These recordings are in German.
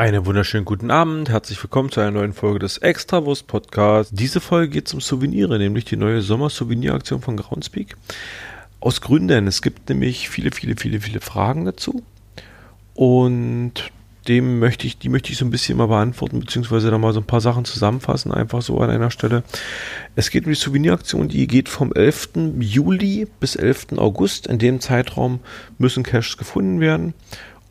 Einen wunderschönen guten Abend, herzlich willkommen zu einer neuen Folge des Extrawurst Podcasts. Diese Folge geht um Souvenire, nämlich die neue Sommer-Souvenir-Aktion von Groundspeak. Aus Gründen, es gibt nämlich viele, viele, viele, viele Fragen dazu. Und dem möchte ich, die möchte ich so ein bisschen mal beantworten, beziehungsweise da mal so ein paar Sachen zusammenfassen, einfach so an einer Stelle. Es geht um die Souveniraktion, die geht vom 11. Juli bis 11. August. In dem Zeitraum müssen Caches gefunden werden.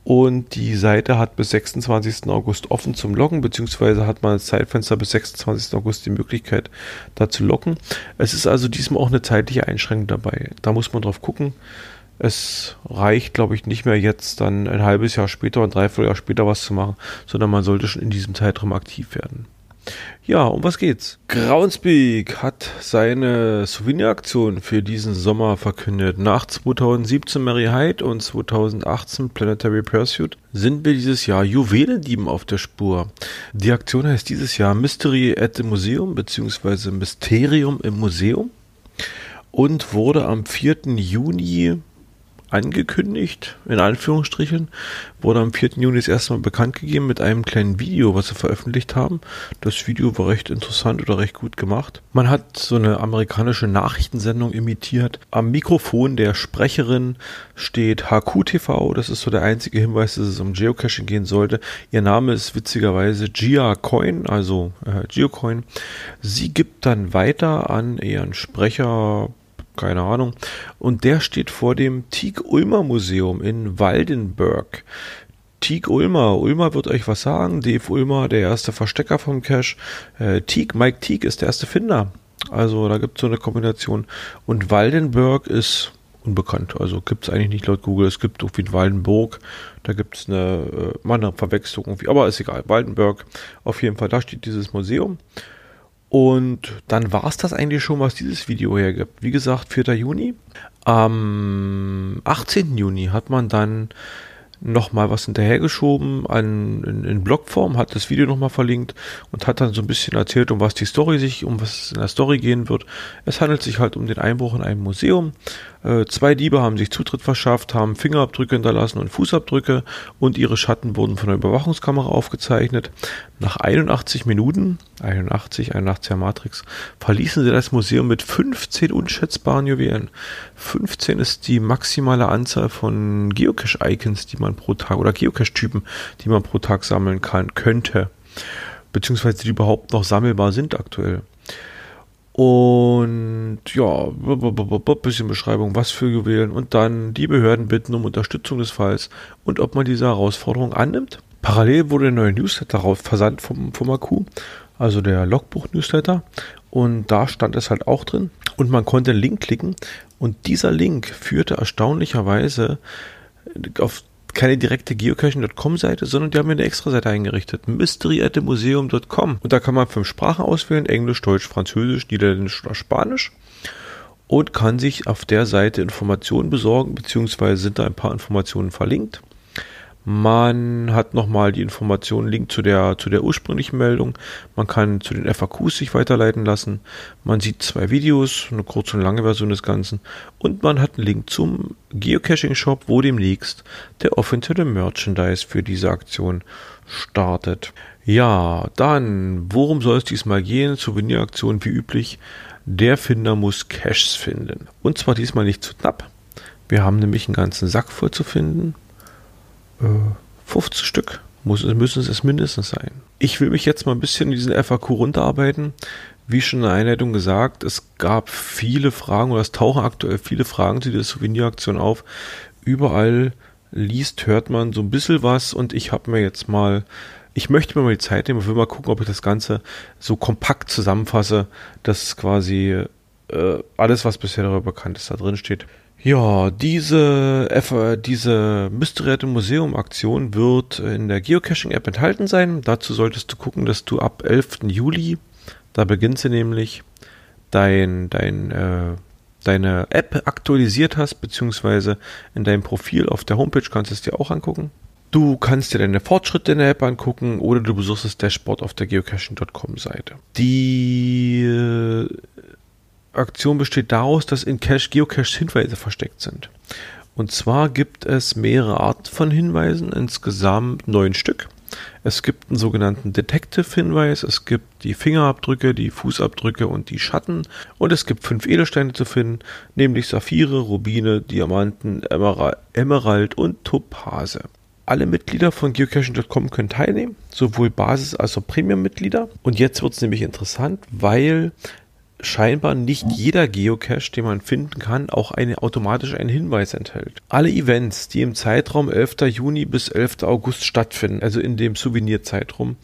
Und die Seite hat bis 26. August offen zum Loggen, beziehungsweise hat man als Zeitfenster bis 26. August die Möglichkeit, da zu locken. Es ist also diesmal auch eine zeitliche Einschränkung dabei. Da muss man drauf gucken. Es reicht, glaube ich, nicht mehr jetzt dann ein halbes Jahr später und dreiviertel Jahr später was zu machen, sondern man sollte schon in diesem Zeitraum aktiv werden. Ja, um was geht's? Groundspeak hat seine Souveniraktion für diesen Sommer verkündet. Nach 2017 Mary Hyde und 2018 Planetary Pursuit sind wir dieses Jahr Juwelendieben auf der Spur. Die Aktion heißt dieses Jahr Mystery at the Museum bzw. Mysterium im Museum und wurde am 4. Juni angekündigt, in Anführungsstrichen, wurde am 4. Juni das erste Mal bekannt gegeben mit einem kleinen Video, was sie veröffentlicht haben. Das Video war recht interessant oder recht gut gemacht. Man hat so eine amerikanische Nachrichtensendung imitiert. Am Mikrofon der Sprecherin steht HQTV, das ist so der einzige Hinweis, dass es um Geocaching gehen sollte. Ihr Name ist witzigerweise Gia Coin, also äh, Geocoin. Sie gibt dann weiter an ihren Sprecher keine Ahnung. Und der steht vor dem Tieg-Ulmer Museum in Waldenberg. Tieg Ulmer. Ulmer wird euch was sagen. Dave Ulmer, der erste Verstecker vom Cache. Äh, Teague, Mike Tieg ist der erste Finder. Also da gibt es so eine Kombination. Und Waldenberg ist unbekannt. Also gibt es eigentlich nicht laut Google. Es gibt irgendwie in Waldenburg. Da gibt es eine, äh, eine Verwechslung irgendwie. Aber ist egal. Waldenberg. Auf jeden Fall, da steht dieses Museum. Und dann war es das eigentlich schon, was dieses Video hergibt. Wie gesagt, 4. Juni. Am 18. Juni hat man dann nochmal was hinterhergeschoben an, in, in Blogform, hat das Video nochmal verlinkt und hat dann so ein bisschen erzählt, um was die Story sich, um was es in der Story gehen wird. Es handelt sich halt um den Einbruch in einem Museum. Äh, zwei Diebe haben sich Zutritt verschafft, haben Fingerabdrücke hinterlassen und Fußabdrücke und ihre Schatten wurden von der Überwachungskamera aufgezeichnet. Nach 81 Minuten, 81, 81er Matrix, verließen sie das Museum mit 15 unschätzbaren Juwelen. 15 ist die maximale Anzahl von Geocache-Icons, die man pro Tag oder Geocache-Typen, die man pro Tag sammeln kann, könnte. Beziehungsweise die überhaupt noch sammelbar sind aktuell. Und ja, bisschen Beschreibung, was für Juwelen und dann die Behörden bitten um Unterstützung des Falls und ob man diese Herausforderung annimmt. Parallel wurde der neue Newsletter versandt vom, vom Akku, also der Logbuch-Newsletter. Und da stand es halt auch drin. Und man konnte einen Link klicken. Und dieser Link führte erstaunlicherweise auf keine direkte geocaching.com-Seite, sondern die haben eine extra Seite eingerichtet. mystery.museum.com. Und da kann man fünf Sprachen auswählen. Englisch, Deutsch, Französisch, Niederländisch oder Spanisch. Und kann sich auf der Seite Informationen besorgen, beziehungsweise sind da ein paar Informationen verlinkt. Man hat nochmal die Informationen, Link zu der, zu der ursprünglichen Meldung. Man kann zu den FAQs sich weiterleiten lassen. Man sieht zwei Videos, eine kurze und lange Version des Ganzen. Und man hat einen Link zum Geocaching-Shop, wo demnächst der offizielle Merchandise für diese Aktion startet. Ja, dann, worum soll es diesmal gehen? Souveniraktion wie üblich. Der Finder muss Caches finden. Und zwar diesmal nicht zu knapp. Wir haben nämlich einen ganzen Sack voll zu finden. 50 Stück muss, müssen es mindestens sein. Ich will mich jetzt mal ein bisschen in diesen FAQ runterarbeiten. Wie schon in der Einleitung gesagt, es gab viele Fragen oder es tauchen aktuell viele Fragen zu dieser Souveniraktion auf. Überall liest, hört man so ein bisschen was und ich habe mir jetzt mal, ich möchte mir mal die Zeit nehmen und will mal gucken, ob ich das Ganze so kompakt zusammenfasse, dass quasi äh, alles, was bisher darüber bekannt ist, da drin steht. Ja, diese, diese Mystery Museum Aktion wird in der Geocaching App enthalten sein. Dazu solltest du gucken, dass du ab 11. Juli, da beginnt sie nämlich, dein, dein, äh, deine App aktualisiert hast, beziehungsweise in deinem Profil auf der Homepage kannst du es dir auch angucken. Du kannst dir deine Fortschritte in der App angucken oder du besuchst das Dashboard auf der geocaching.com Seite. Die äh, Aktion besteht daraus, dass in Cache Geocaches Hinweise versteckt sind. Und zwar gibt es mehrere Arten von Hinweisen, insgesamt neun Stück. Es gibt einen sogenannten Detective-Hinweis, es gibt die Fingerabdrücke, die Fußabdrücke und die Schatten und es gibt fünf Edelsteine zu finden, nämlich Saphire, Rubine, Diamanten, Emerald und Topase. Alle Mitglieder von geocaching.com können teilnehmen, sowohl Basis- als auch Premium-Mitglieder. Und jetzt wird es nämlich interessant, weil scheinbar nicht jeder Geocache, den man finden kann, auch eine, automatisch einen Hinweis enthält. Alle Events, die im Zeitraum 11. Juni bis 11. August stattfinden, also in dem Souvenirzeitraum,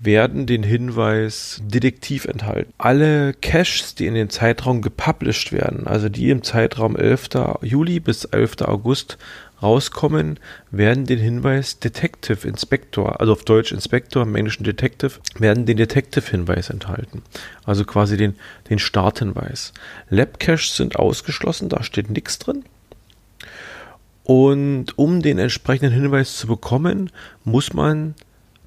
werden den Hinweis Detektiv enthalten. Alle Caches, die in den Zeitraum gepublished werden, also die im Zeitraum 11. Juli bis 11. August rauskommen, werden den Hinweis Detective Inspector, also auf Deutsch Inspector, im Englischen Detective, werden den Detective-Hinweis enthalten. Also quasi den, den Starthinweis. Lab-Caches sind ausgeschlossen, da steht nichts drin. Und um den entsprechenden Hinweis zu bekommen, muss man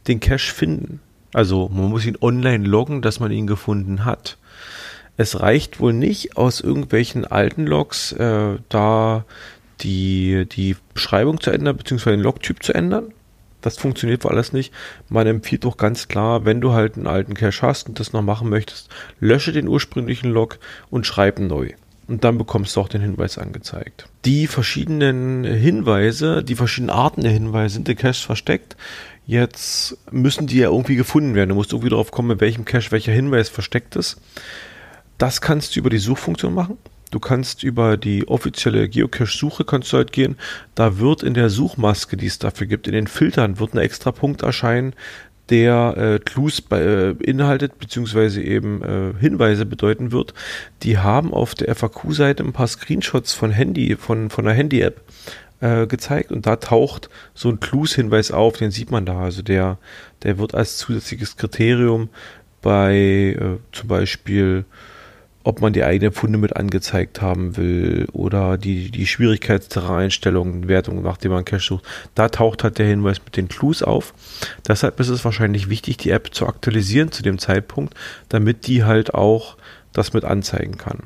den Cache finden. Also man muss ihn online loggen, dass man ihn gefunden hat. Es reicht wohl nicht aus irgendwelchen alten Logs, äh, da die, die Beschreibung zu ändern, beziehungsweise den Logtyp zu ändern. Das funktioniert wohl alles nicht. Man empfiehlt doch ganz klar, wenn du halt einen alten Cache hast und das noch machen möchtest, lösche den ursprünglichen Log und schreibe neu. Und dann bekommst du auch den Hinweis angezeigt. Die verschiedenen Hinweise, die verschiedenen Arten der Hinweise sind in Caches versteckt. Jetzt müssen die ja irgendwie gefunden werden. Du musst irgendwie darauf kommen, in welchem Cache welcher Hinweis versteckt ist. Das kannst du über die Suchfunktion machen. Du kannst über die offizielle Geocache-Suche kannst du halt gehen. Da wird in der Suchmaske, die es dafür gibt, in den Filtern wird ein extra Punkt erscheinen, der äh, Clues beinhaltet, äh, beziehungsweise eben äh, Hinweise bedeuten wird. Die haben auf der FAQ-Seite ein paar Screenshots von Handy, von, von einer Handy-App äh, gezeigt und da taucht so ein Clues-Hinweis auf, den sieht man da. Also der, der wird als zusätzliches Kriterium bei äh, zum Beispiel ob man die eigenen Funde mit angezeigt haben will oder die, die Schwierigkeitsterrainstellungen, Wertung, nachdem man Cache sucht. Da taucht halt der Hinweis mit den Clues auf. Deshalb ist es wahrscheinlich wichtig, die App zu aktualisieren zu dem Zeitpunkt, damit die halt auch das mit anzeigen kann.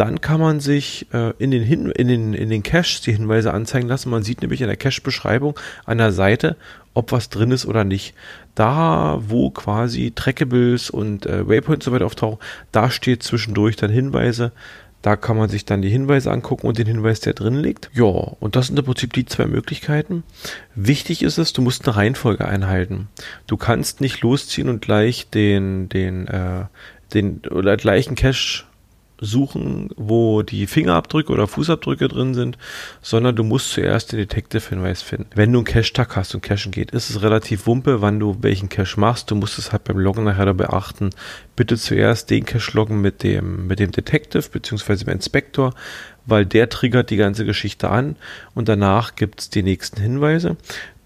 Dann kann man sich äh, in, den Hin in, den, in den Caches die Hinweise anzeigen lassen. Man sieht nämlich in der Cache-Beschreibung an der Seite, ob was drin ist oder nicht. Da, wo quasi Trackables und äh, Waypoints so weit auftauchen, da steht zwischendurch dann Hinweise. Da kann man sich dann die Hinweise angucken und den Hinweis, der drin liegt. Ja, und das sind im Prinzip die zwei Möglichkeiten. Wichtig ist es, du musst eine Reihenfolge einhalten. Du kannst nicht losziehen und gleich den, den, äh, den oder gleichen Cache suchen, wo die Fingerabdrücke oder Fußabdrücke drin sind, sondern du musst zuerst den Detective-Hinweis finden. Wenn du einen Cache-Tag hast und Cachen geht, ist es relativ wumpe, wann du welchen Cache machst. Du musst es halt beim Loggen nachher beachten. Bitte zuerst den Cache loggen mit dem, mit dem Detective bzw. dem Inspektor, weil der triggert die ganze Geschichte an und danach gibt es die nächsten Hinweise.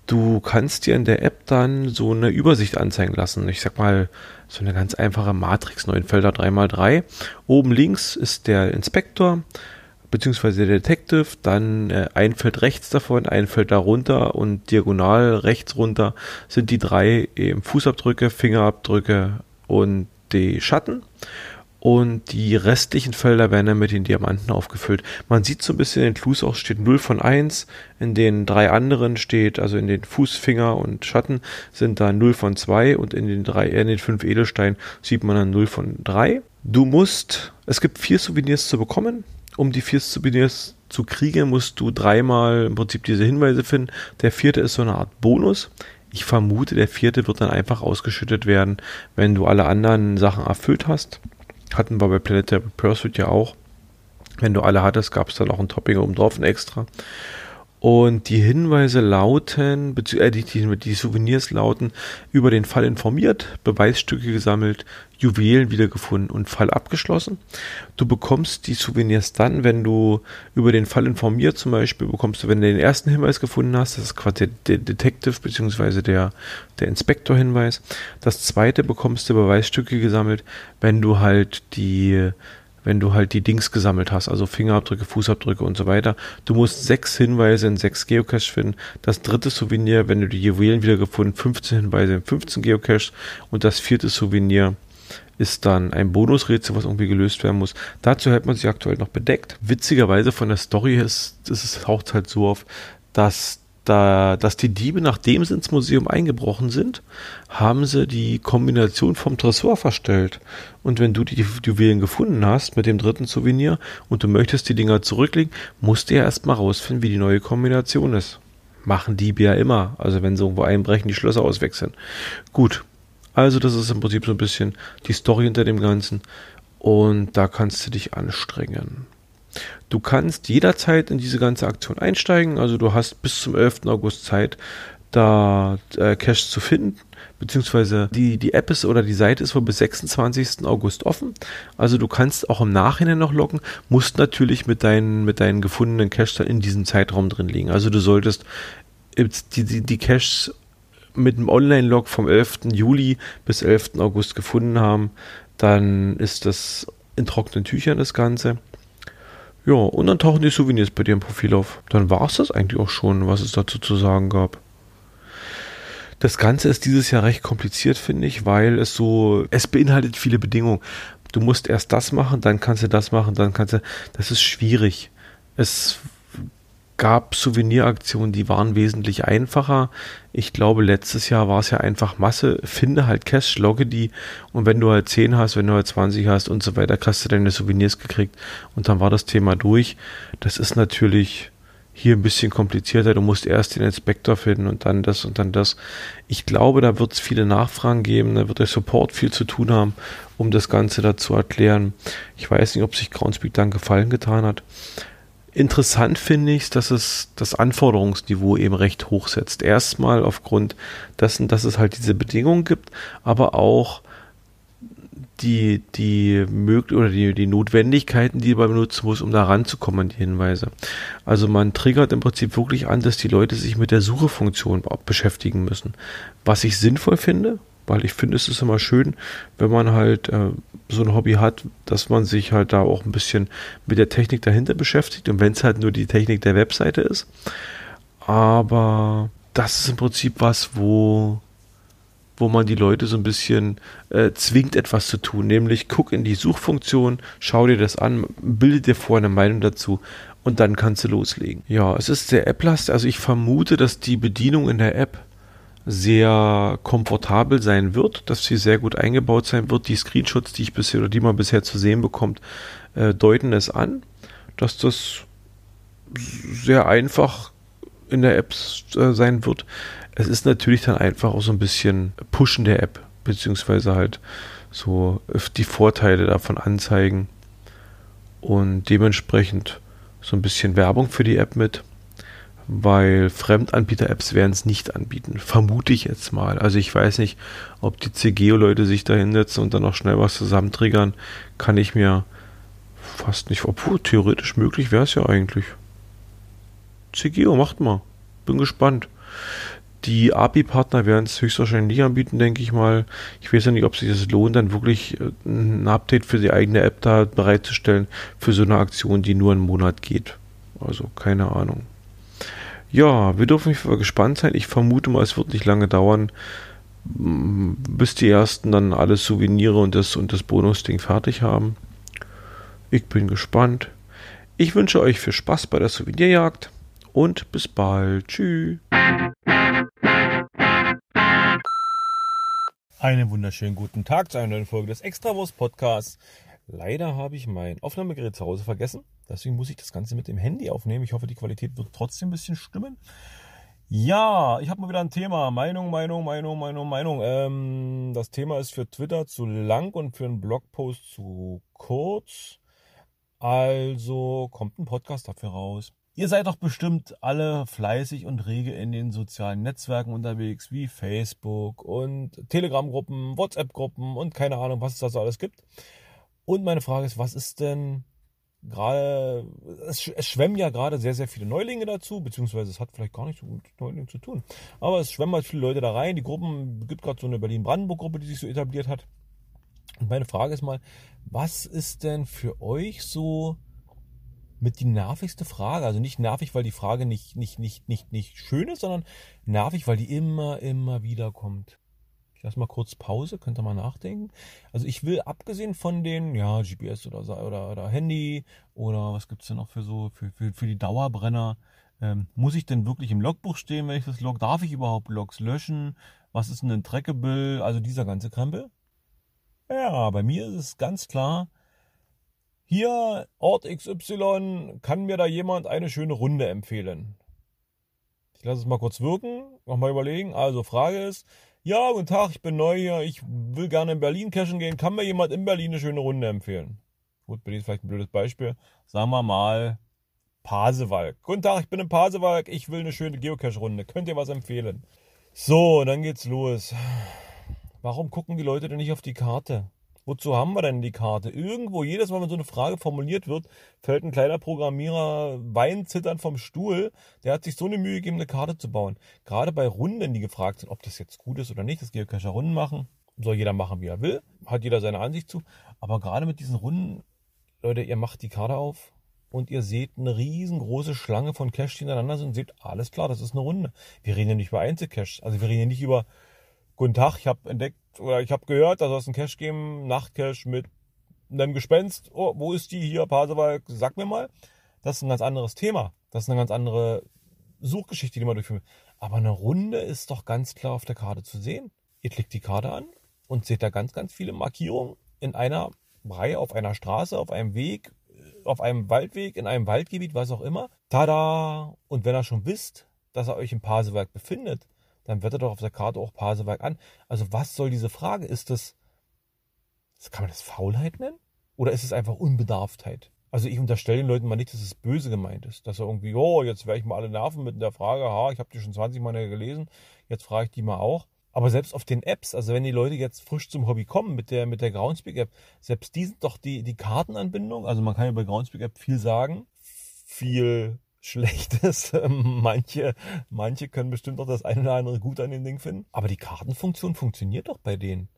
Du kannst dir in der App dann so eine Übersicht anzeigen lassen. Ich sag mal, so eine ganz einfache Matrix, neun Felder 3x3. Oben links ist der Inspektor beziehungsweise der Detective, dann äh, ein Feld rechts davon, ein Feld darunter und diagonal rechts runter sind die drei eben Fußabdrücke, Fingerabdrücke und die Schatten und die restlichen Felder werden dann mit den Diamanten aufgefüllt. Man sieht so ein bisschen in den Clues auch steht 0 von 1, in den drei anderen steht, also in den Fußfinger und Schatten sind da 0 von 2 und in den drei, in den fünf Edelsteinen sieht man dann 0 von 3. Du musst, es gibt vier Souvenirs zu bekommen. Um die vier Souvenirs zu kriegen, musst du dreimal im Prinzip diese Hinweise finden. Der vierte ist so eine Art Bonus. Ich vermute, der vierte wird dann einfach ausgeschüttet werden, wenn du alle anderen Sachen erfüllt hast. Hatten wir bei Planetary Pursuit ja auch. Wenn du alle hattest, gab es dann auch ein Topping oben drauf, ein extra. Und die Hinweise lauten, äh, die, die, die, Souvenirs lauten, über den Fall informiert, Beweisstücke gesammelt, Juwelen wiedergefunden und Fall abgeschlossen. Du bekommst die Souvenirs dann, wenn du über den Fall informiert zum Beispiel, bekommst du, wenn du den ersten Hinweis gefunden hast, das ist quasi der, Detective bzw. der, der Inspektor-Hinweis. Das zweite bekommst du Beweisstücke gesammelt, wenn du halt die wenn du halt die Dings gesammelt hast, also Fingerabdrücke, Fußabdrücke und so weiter. Du musst sechs Hinweise in sechs Geocaches finden. Das dritte Souvenir, wenn du die Juwelen wiedergefunden, 15 Hinweise in 15 Geocaches. Und das vierte Souvenir ist dann ein Bonusrätsel, was irgendwie gelöst werden muss. Dazu hält man sich aktuell noch bedeckt. Witzigerweise von der Story ist, ist es taucht halt so auf, dass da, dass die Diebe, nachdem sie ins Museum eingebrochen sind, haben sie die Kombination vom Tresor verstellt. Und wenn du die Juwelen gefunden hast mit dem dritten Souvenir und du möchtest die Dinger zurücklegen, musst du ja erstmal rausfinden, wie die neue Kombination ist. Machen Diebe ja immer. Also wenn sie irgendwo einbrechen, die Schlösser auswechseln. Gut. Also das ist im Prinzip so ein bisschen die Story hinter dem Ganzen. Und da kannst du dich anstrengen. Du kannst jederzeit in diese ganze Aktion einsteigen. Also du hast bis zum 11. August Zeit, da äh, Cash zu finden. Beziehungsweise die, die App ist oder die Seite ist wohl bis 26. August offen. Also du kannst auch im Nachhinein noch loggen, musst natürlich mit deinen, mit deinen gefundenen Cash dann in diesem Zeitraum drin liegen. Also du solltest die, die, die Caches mit dem Online-Log vom 11. Juli bis 11. August gefunden haben, dann ist das in trockenen Tüchern das Ganze. Ja, und dann tauchen die Souvenirs bei dir im Profil auf. Dann war es das eigentlich auch schon, was es dazu zu sagen gab. Das Ganze ist dieses Jahr recht kompliziert, finde ich, weil es so, es beinhaltet viele Bedingungen. Du musst erst das machen, dann kannst du das machen, dann kannst du, das ist schwierig. Es gab Souveniraktionen, die waren wesentlich einfacher. Ich glaube, letztes Jahr war es ja einfach Masse. Finde halt Cash, logge die und wenn du halt 10 hast, wenn du halt 20 hast und so weiter, hast du deine Souvenirs gekriegt und dann war das Thema durch. Das ist natürlich hier ein bisschen komplizierter. Du musst erst den Inspektor finden und dann das und dann das. Ich glaube, da wird es viele Nachfragen geben, da wird der Support viel zu tun haben, um das Ganze da zu erklären. Ich weiß nicht, ob sich Groundspeak dann Gefallen getan hat. Interessant finde ich, dass es das Anforderungsniveau eben recht hoch setzt. Erstmal aufgrund dessen, dass es halt diese Bedingungen gibt, aber auch die, die möglich oder die, die Notwendigkeiten, die man benutzen muss, um da ranzukommen an die Hinweise. Also man triggert im Prinzip wirklich an, dass die Leute sich mit der Suchefunktion beschäftigen müssen. Was ich sinnvoll finde, weil ich finde, es ist immer schön, wenn man halt äh, so ein Hobby hat, dass man sich halt da auch ein bisschen mit der Technik dahinter beschäftigt und wenn es halt nur die Technik der Webseite ist. Aber das ist im Prinzip was, wo, wo man die Leute so ein bisschen äh, zwingt, etwas zu tun. Nämlich guck in die Suchfunktion, schau dir das an, bilde dir vorher eine Meinung dazu und dann kannst du loslegen. Ja, es ist sehr App-lastig. Also ich vermute, dass die Bedienung in der App sehr komfortabel sein wird, dass sie sehr gut eingebaut sein wird. Die Screenshots, die ich bisher oder die man bisher zu sehen bekommt, äh, deuten es an, dass das sehr einfach in der App äh, sein wird. Es ist natürlich dann einfach auch so ein bisschen Pushen der App, beziehungsweise halt so die Vorteile davon anzeigen und dementsprechend so ein bisschen Werbung für die App mit weil Fremdanbieter-Apps werden es nicht anbieten. Vermute ich jetzt mal. Also ich weiß nicht, ob die CGO-Leute sich da hinsetzen und dann noch schnell was zusammentriggern, kann ich mir fast nicht, obwohl theoretisch möglich wäre es ja eigentlich. CGO, macht mal. Bin gespannt. Die API-Partner werden es höchstwahrscheinlich nicht anbieten, denke ich mal. Ich weiß ja nicht, ob sich das lohnt, dann wirklich äh, ein Update für die eigene App da bereitzustellen für so eine Aktion, die nur einen Monat geht. Also keine Ahnung. Ja, wir dürfen gespannt sein. Ich vermute mal, es wird nicht lange dauern, bis die ersten dann alle Souvenire und das, und das Bonusding fertig haben. Ich bin gespannt. Ich wünsche euch viel Spaß bei der Souvenirjagd und bis bald. Tschüss. Einen wunderschönen guten Tag zu einer neuen Folge des Extrawurst Podcasts. Leider habe ich mein Aufnahmegerät zu Hause vergessen. Deswegen muss ich das Ganze mit dem Handy aufnehmen. Ich hoffe, die Qualität wird trotzdem ein bisschen stimmen. Ja, ich habe mal wieder ein Thema. Meinung, Meinung, Meinung, Meinung, Meinung. Ähm, das Thema ist für Twitter zu lang und für einen Blogpost zu kurz. Also kommt ein Podcast dafür raus. Ihr seid doch bestimmt alle fleißig und rege in den sozialen Netzwerken unterwegs, wie Facebook und Telegram-Gruppen, WhatsApp-Gruppen und keine Ahnung, was es da so alles gibt. Und meine Frage ist, was ist denn gerade, es, es, schwemmen ja gerade sehr, sehr viele Neulinge dazu, beziehungsweise es hat vielleicht gar nichts mit Neulingen zu tun. Aber es schwemmen halt viele Leute da rein. Die Gruppen, gibt gerade so eine Berlin-Brandenburg-Gruppe, die sich so etabliert hat. Und meine Frage ist mal, was ist denn für euch so mit die nervigste Frage? Also nicht nervig, weil die Frage nicht, nicht, nicht, nicht, nicht schön ist, sondern nervig, weil die immer, immer wieder kommt lass mal kurz Pause, könnt ihr mal nachdenken. Also ich will abgesehen von den, ja, GPS oder, oder, oder Handy oder was gibt es denn noch für so, für, für, für die Dauerbrenner, Ähm, muss ich denn wirklich im Logbuch stehen, wenn ich das log? Darf ich überhaupt Logs löschen? Was ist denn ein Trackable? Also dieser ganze Krempel. Ja, bei mir ist es ganz klar, hier Ort XY, kann mir da jemand eine schöne Runde empfehlen? Ich lasse es mal kurz wirken, nochmal überlegen. Also Frage ist, ja, guten Tag, ich bin neu hier, ich will gerne in Berlin cashen gehen, kann mir jemand in Berlin eine schöne Runde empfehlen? Gut, Berlin ist vielleicht ein blödes Beispiel. Sagen wir mal Pasewalk. Guten Tag, ich bin in Pasewalk, ich will eine schöne Geocache-Runde. Könnt ihr was empfehlen? So, dann geht's los. Warum gucken die Leute denn nicht auf die Karte? Wozu haben wir denn die Karte? Irgendwo, jedes Mal, wenn so eine Frage formuliert wird, fällt ein kleiner Programmierer weinzitternd vom Stuhl. Der hat sich so eine Mühe gegeben, eine Karte zu bauen. Gerade bei Runden, die gefragt sind, ob das jetzt gut ist oder nicht, das Geocacher Runden machen. Soll jeder machen, wie er will. Hat jeder seine Ansicht zu. Aber gerade mit diesen Runden, Leute, ihr macht die Karte auf und ihr seht eine riesengroße Schlange von Caches, die ineinander sind und seht, alles klar, das ist eine Runde. Wir reden ja nicht über Einzelcaches. Also wir reden ja nicht über, guten Tag, ich habe entdeckt, oder ich habe gehört, da soll es einen Cache geben, Nachtcache mit einem Gespenst. Oh, wo ist die hier, Pasewalk? Sag mir mal. Das ist ein ganz anderes Thema. Das ist eine ganz andere Suchgeschichte, die man durchführen will. Aber eine Runde ist doch ganz klar auf der Karte zu sehen. Ihr klickt die Karte an und seht da ganz, ganz viele Markierungen in einer Reihe, auf einer Straße, auf einem Weg, auf einem Waldweg, in einem Waldgebiet, was auch immer. Tada! Und wenn ihr schon wisst, dass ihr euch im Pasewalk befindet, dann wird er doch auf der Karte auch Pasewalk an. Also was soll diese Frage? Ist das, kann man das Faulheit nennen? Oder ist es einfach Unbedarftheit? Also ich unterstelle den Leuten mal nicht, dass es böse gemeint ist. Dass er irgendwie, oh, jetzt werde ich mal alle nerven mit der Frage, ha, ich habe die schon 20 Mal gelesen, jetzt frage ich die mal auch. Aber selbst auf den Apps, also wenn die Leute jetzt frisch zum Hobby kommen mit der, mit der Groundspeak App, selbst die sind doch die, die Kartenanbindung, also man kann ja bei Groundspeak App viel sagen, viel Schlechtes. manche, manche können bestimmt auch das eine oder andere gut an dem Ding finden. Aber die Kartenfunktion funktioniert doch bei denen.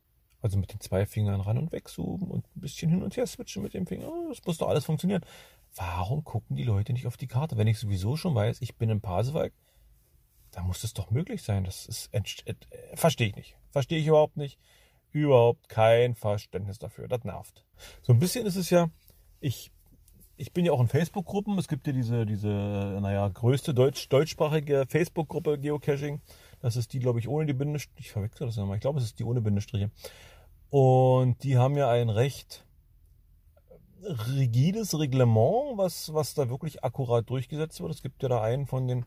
Also mit den zwei Fingern ran und wegzoomen und ein bisschen hin und her switchen mit dem Finger. Das muss doch alles funktionieren. Warum gucken die Leute nicht auf die Karte? Wenn ich sowieso schon weiß, ich bin im Pasewalk, dann muss das doch möglich sein. Das ist äh, verstehe ich nicht. Verstehe ich überhaupt nicht. Überhaupt kein Verständnis dafür. Das nervt. So ein bisschen ist es ja, ich ich bin ja auch in Facebook-Gruppen. Es gibt ja diese, diese, naja, größte deutsch, deutschsprachige Facebook-Gruppe Geocaching. Das ist die, glaube ich, ohne die Bindestriche. Ich verwechsel das nochmal. Ich glaube, es ist die ohne Bindestriche. Und die haben ja ein recht rigides Reglement, was, was da wirklich akkurat durchgesetzt wird. Es gibt ja da einen von den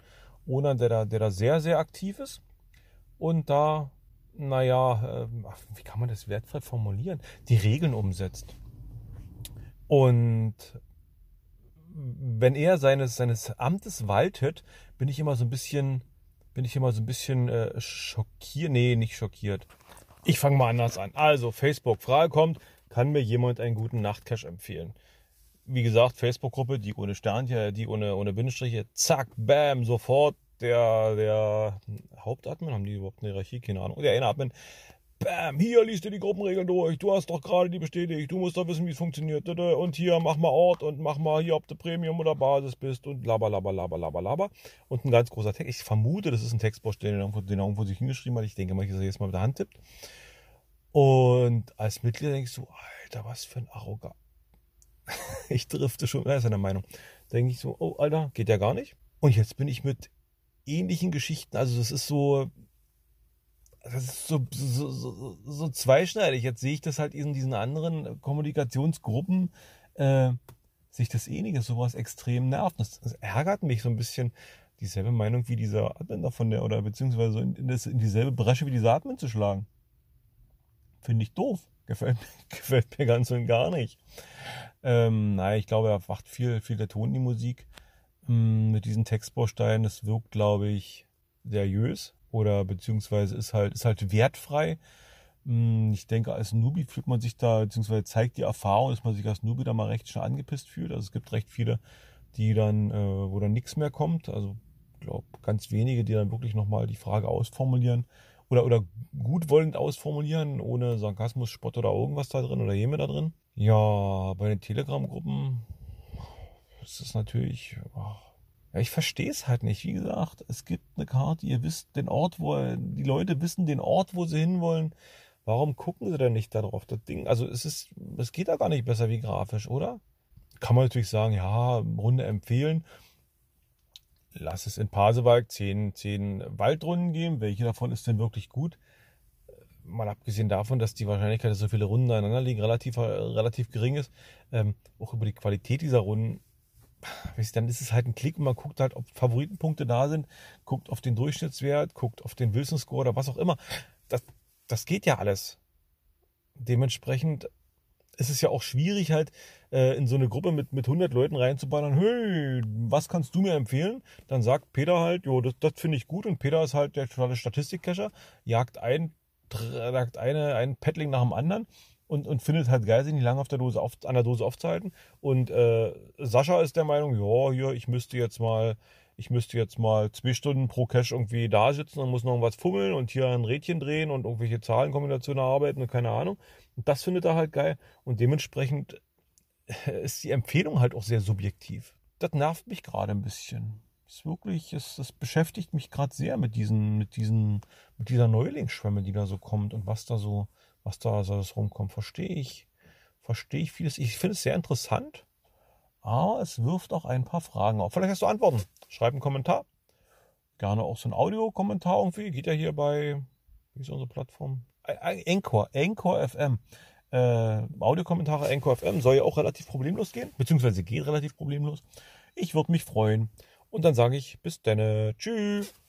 Ownern, der da, der da sehr, sehr aktiv ist. Und da, naja, ähm, wie kann man das wertvoll formulieren? Die Regeln umsetzt. Und wenn er seines, seines Amtes waltet, bin ich immer so ein bisschen, bin ich immer so ein bisschen äh, schockiert. Nee, nicht schockiert. Ich fange mal anders an. Also, Facebook, Frage kommt, kann mir jemand einen guten Nachtcache empfehlen? Wie gesagt, Facebook-Gruppe, die ohne Sternchen, die ohne, ohne Bindestriche, zack, bam, sofort der, der Hauptadmin, haben die überhaupt eine Hierarchie? Keine Ahnung. Der Innenadmin Bam, hier liest du die Gruppenregeln durch. Du hast doch gerade die bestätigt. Du musst doch wissen, wie es funktioniert. Und hier mach mal Ort und mach mal hier, ob du Premium oder Basis bist und laber, laber, laber, laber, laber. Und ein ganz großer Text. Ich vermute, das ist ein Textbaustein, den irgendwo, den irgendwo sich hingeschrieben hat. Ich denke mal, dass er jetzt mal mit der Hand tippt. Und als Mitglied denke ich so, Alter, was für ein Arrogat. ich drifte schon, er ist seine Meinung. Denke ich so, oh, Alter, geht ja gar nicht. Und jetzt bin ich mit ähnlichen Geschichten, also das ist so, das ist so, so, so, so zweischneidig. Jetzt sehe ich das halt in diesen anderen Kommunikationsgruppen, äh, sich das ähnliche sowas extrem nervt. Das, das, ärgert mich so ein bisschen, dieselbe Meinung wie dieser Admin von der, oder beziehungsweise in, in, das, in dieselbe Bresche wie dieser Admin zu schlagen. Finde ich doof. Gefällt, gefällt mir ganz und gar nicht. Ähm, naja, ich glaube, er macht viel, viel der Ton in die Musik. Ähm, mit diesen Textbausteinen, das wirkt, glaube ich, seriös oder beziehungsweise ist halt, ist halt wertfrei. Hm, ich denke, als Newbie fühlt man sich da, beziehungsweise zeigt die Erfahrung, dass man sich als Newbie da mal recht schnell angepisst fühlt. Also es gibt recht viele, die dann, äh, wo dann nichts mehr kommt. Also ich glaube, ganz wenige, die dann wirklich nochmal die Frage ausformulieren oder, oder gutwollend ausformulieren, ohne Sarkasmus, Spott oder irgendwas da drin oder Jeme da drin. Ja, bei den Telegram-Gruppen ist es natürlich, oh, ja, ich verstehe es halt nicht. Wie gesagt, es gibt eine Karte, ihr wisst den Ort, wo die Leute wissen den Ort, wo sie hinwollen. Warum gucken sie denn nicht darauf? Das Ding, also es ist, es geht da gar nicht besser wie grafisch, oder? Kann man natürlich sagen, ja, Runde empfehlen. lass es in Pasewalk zehn, zehn Waldrunden geben. Welche davon ist denn wirklich gut? Mal abgesehen davon, dass die Wahrscheinlichkeit, dass so viele Runden aneinander liegen, relativ, relativ gering ist. Ähm, auch über die Qualität dieser Runden dann ist es halt ein Klick und man guckt halt, ob Favoritenpunkte da sind, guckt auf den Durchschnittswert, guckt auf den Wilson Score oder was auch immer. Das, das geht ja alles. Dementsprechend ist es ja auch schwierig halt äh, in so eine Gruppe mit, mit 100 Leuten reinzuballern, hey, was kannst du mir empfehlen? Dann sagt Peter halt, jo, das, das finde ich gut und Peter ist halt der totale Statistikcacher, jagt ein, jagt eine, ein Paddling nach dem anderen und, und findet halt geil, sich nicht lange auf der Dose auf, an der Dose aufzuhalten. Und äh, Sascha ist der Meinung, ja, hier, ich müsste jetzt mal, ich müsste jetzt mal zwei Stunden pro Cache irgendwie da sitzen und muss noch was fummeln und hier ein Rädchen drehen und irgendwelche Zahlenkombinationen arbeiten und keine Ahnung. Und das findet er halt geil. Und dementsprechend ist die Empfehlung halt auch sehr subjektiv. Das nervt mich gerade ein bisschen. Das ist wirklich, es, es beschäftigt mich gerade sehr mit diesen, mit diesen, mit dieser Neulingsschwemme, die da so kommt und was da so, was da so rumkommt, verstehe ich, verstehe ich vieles. Ich finde es sehr interessant, aber es wirft auch ein paar Fragen auf. Vielleicht hast du Antworten. Schreib einen Kommentar. Gerne auch so ein Audiokommentar irgendwie. Geht ja hier bei, wie ist unsere Plattform? Encore, Encore FM. Äh, Audiokommentare Encore FM soll ja auch relativ problemlos gehen, beziehungsweise geht relativ problemlos. Ich würde mich freuen. Und dann sage ich bis denne. Tschüss.